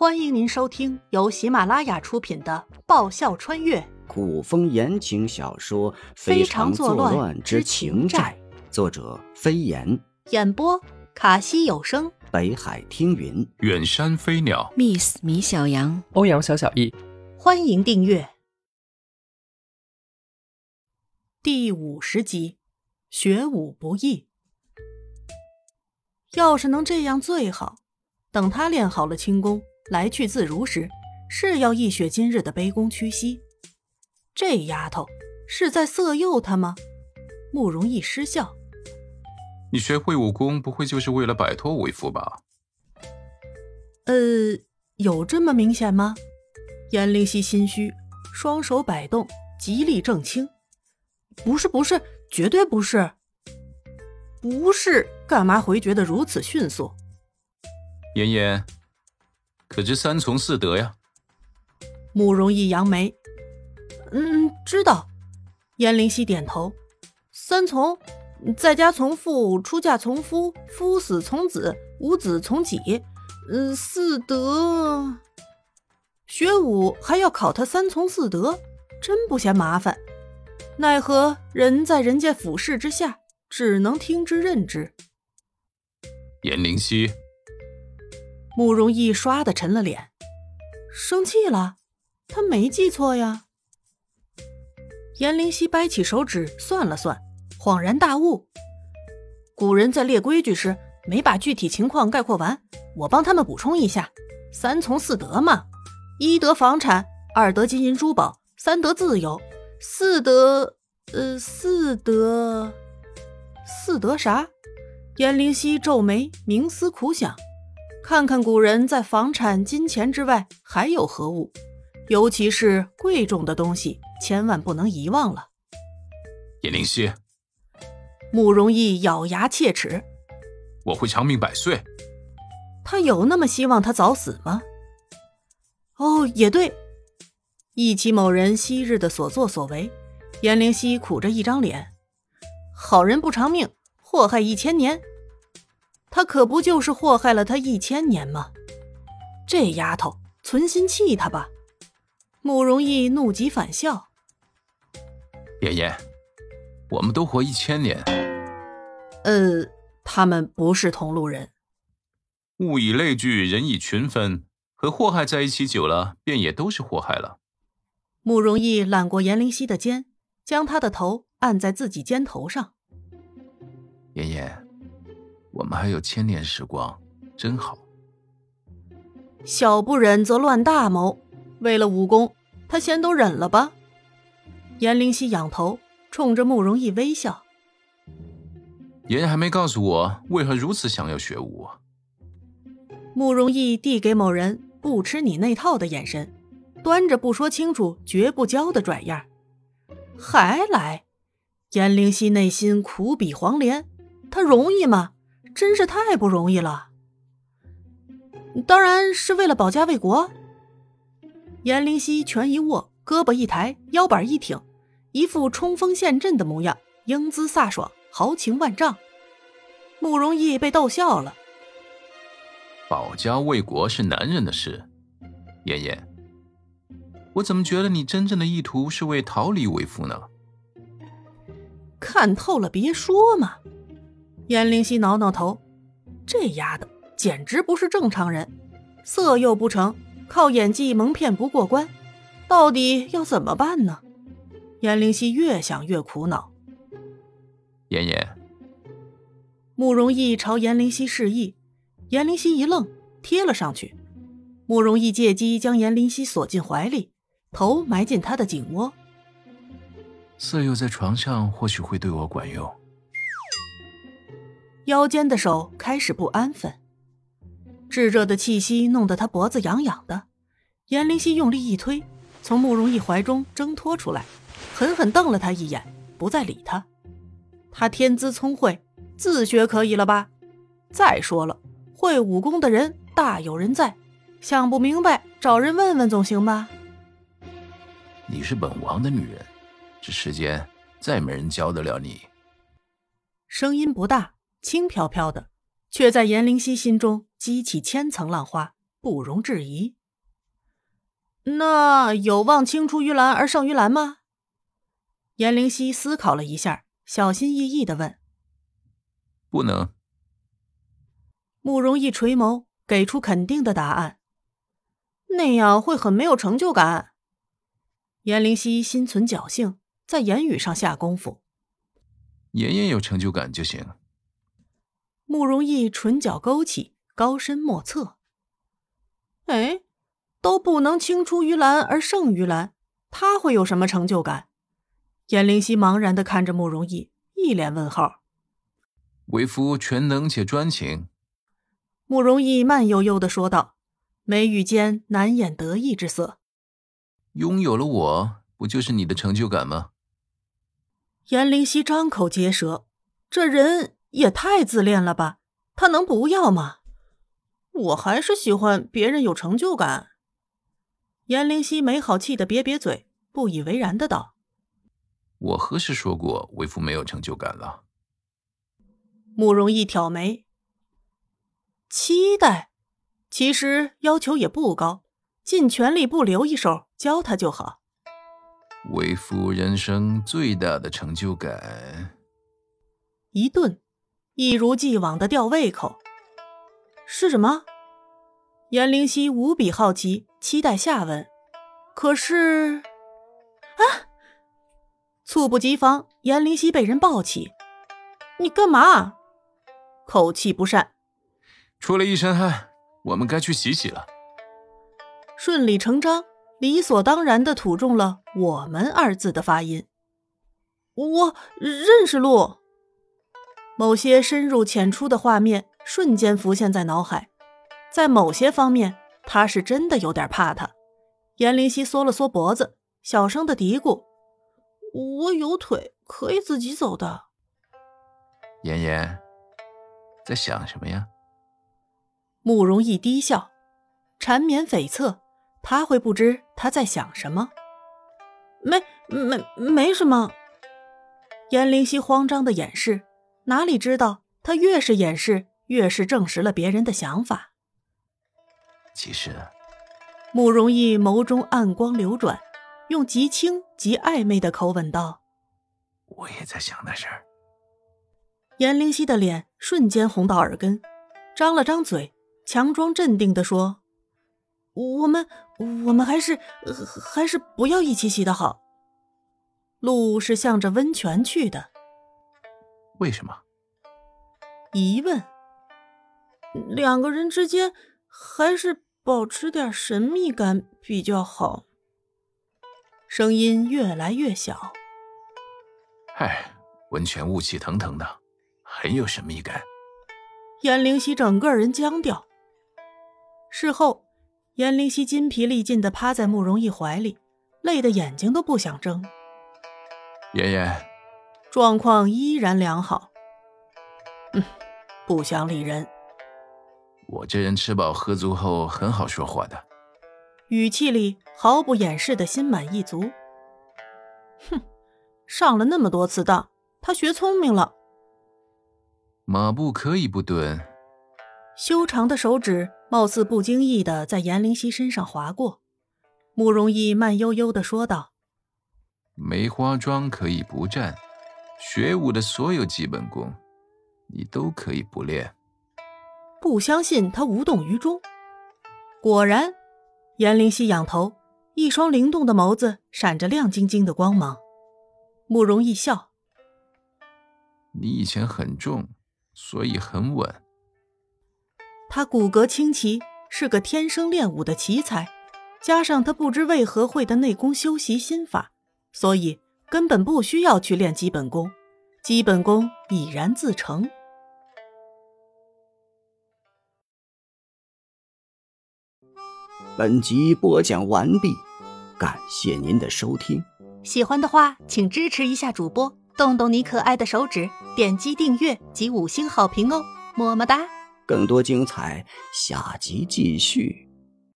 欢迎您收听由喜马拉雅出品的《爆笑穿越古风言情小说《非常作乱之情债》，作者飞檐，演播卡西有声，北海听云，远山飞鸟，Miss 米小羊，欧阳小小易，欢迎订阅。第五十集。学武不易，要是能这样最好。等他练好了轻功。来去自如时，是要一雪今日的卑躬屈膝。这丫头是在色诱他吗？慕容易失笑。你学会武功不会就是为了摆脱为父吧？呃，有这么明显吗？颜灵犀心虚，双手摆动，极力正清。不是，不是，绝对不是。不是，干嘛回绝的如此迅速？妍妍。可知三从四德呀？慕容易扬眉，嗯，知道。颜灵犀点头。三从：在家从父，出嫁从夫，夫死从子，无子从己。嗯，四德。学武还要考他三从四德，真不嫌麻烦。奈何人在人家俯视之下，只能听之任之。颜灵犀。慕容易唰的沉了脸，生气了。他没记错呀。颜灵犀掰起手指算了算，恍然大悟：古人在列规矩时没把具体情况概括完，我帮他们补充一下：三从四德嘛，一得房产，二得金银珠宝，三得自由，四得……呃，四得……四得啥？颜灵犀皱眉，冥思苦想。看看古人在房产、金钱之外还有何物，尤其是贵重的东西，千万不能遗忘了。叶灵犀，慕容易咬牙切齿：“我会长命百岁。”他有那么希望他早死吗？哦，也对。忆起某人昔日的所作所为，颜灵犀苦着一张脸：“好人不长命，祸害一千年。”他可不就是祸害了他一千年吗？这丫头存心气他吧？慕容易怒极反笑。妍妍，我们都活一千年。呃，他们不是同路人。物以类聚，人以群分，和祸害在一起久了，便也都是祸害了。慕容易揽过颜灵犀的肩，将她的头按在自己肩头上。妍妍。我们还有千年时光，真好。小不忍则乱大谋，为了武功，他先都忍了吧。颜灵犀仰头，冲着慕容逸微笑。爷爷还没告诉我为何如此想要学武。慕容逸递给某人不吃你那套的眼神，端着不说清楚绝不教的拽样还来。颜灵犀内心苦比黄连，他容易吗？真是太不容易了，当然是为了保家卫国。颜灵犀拳一握，胳膊一抬，腰板一挺，一副冲锋陷阵的模样，英姿飒爽，豪情万丈。慕容易被逗笑了。保家卫国是男人的事，妍妍，我怎么觉得你真正的意图是为逃离为夫呢？看透了别说嘛。颜灵犀挠挠头，这丫的简直不是正常人，色诱不成，靠演技蒙骗不过关，到底要怎么办呢？颜灵犀越想越苦恼。妍妍，慕容易朝颜灵犀示意，颜灵犀一愣，贴了上去。慕容易借机将颜灵犀锁进怀里，头埋进他的颈窝。色诱在床上或许会对我管用。腰间的手开始不安分，炙热的气息弄得他脖子痒痒的。颜灵犀用力一推，从慕容逸怀中挣脱出来，狠狠瞪了他一眼，不再理他。他天资聪慧，自学可以了吧？再说了，会武功的人大有人在，想不明白找人问问总行吧？你是本王的女人，这世间再没人教得了你。声音不大。轻飘飘的，却在颜灵犀心中激起千层浪花，不容置疑。那有望青出于蓝而胜于蓝吗？颜灵犀思考了一下，小心翼翼的问：“不能。”慕容逸垂眸，给出肯定的答案。那样会很没有成就感。颜灵犀心存侥幸，在言语上下功夫。妍妍有成就感就行。慕容逸唇角勾起，高深莫测。哎，都不能青出于蓝而胜于蓝，他会有什么成就感？颜灵犀茫然的看着慕容逸，一脸问号。为夫全能且专情。慕容逸慢悠悠的说道，眉宇间难掩得意之色。拥有了我不就是你的成就感吗？颜灵犀张口结舌，这人也太自恋了吧？他能不要吗？我还是喜欢别人有成就感。颜灵犀没好气的瘪瘪嘴，不以为然的道：“我何时说过为夫没有成就感了？”慕容逸挑眉，期待，其实要求也不高，尽全力不留一手教他就好。为夫人生最大的成就感，一顿，一如既往的吊胃口，是什么？颜灵犀无比好奇，期待下文。可是，啊！猝不及防，颜灵犀被人抱起。你干嘛？口气不善。出了一身汗，我们该去洗洗了。顺理成章。理所当然的吐中了“我们”二字的发音。我认识路。某些深入浅出的画面瞬间浮现在脑海，在某些方面，他是真的有点怕他。颜灵犀缩了缩脖子，小声的嘀咕：“我有腿，可以自己走的。”妍妍，在想什么呀？慕容逸低笑，缠绵悱恻。他会不知他在想什么？没没没什么。颜灵犀慌张的掩饰，哪里知道他越是掩饰，越是证实了别人的想法。其实，慕容逸眸中暗光流转，用极轻极暧昧的口吻道：“我也在想那事儿。”颜灵犀的脸瞬间红到耳根，张了张嘴，强装镇定的说。我们我们还是还是不要一起洗的好。路是向着温泉去的。为什么？疑问。两个人之间还是保持点神秘感比较好。声音越来越小。唉，温泉雾气腾腾的，很有神秘感。颜灵犀整个人僵掉。事后。颜灵犀筋疲力尽的趴在慕容逸怀里，累得眼睛都不想睁。妍妍，状况依然良好。嗯，不想理人。我这人吃饱喝足后很好说话的。语气里毫不掩饰的心满意足。哼，上了那么多次当，他学聪明了。马步可以不蹲。修长的手指貌似不经意的在严灵犀身上划过，慕容逸慢悠悠的说道：“梅花桩可以不站，学武的所有基本功，你都可以不练。”不相信他无动于衷。果然，颜灵犀仰头，一双灵动的眸子闪着亮晶晶的光芒。慕容逸笑：“你以前很重，所以很稳。”他骨骼清奇，是个天生练武的奇才，加上他不知为何会的内功修习心法，所以根本不需要去练基本功，基本功已然自成。本集播讲完毕，感谢您的收听。喜欢的话，请支持一下主播，动动你可爱的手指，点击订阅及五星好评哦，么么哒。更多精彩，下集继续。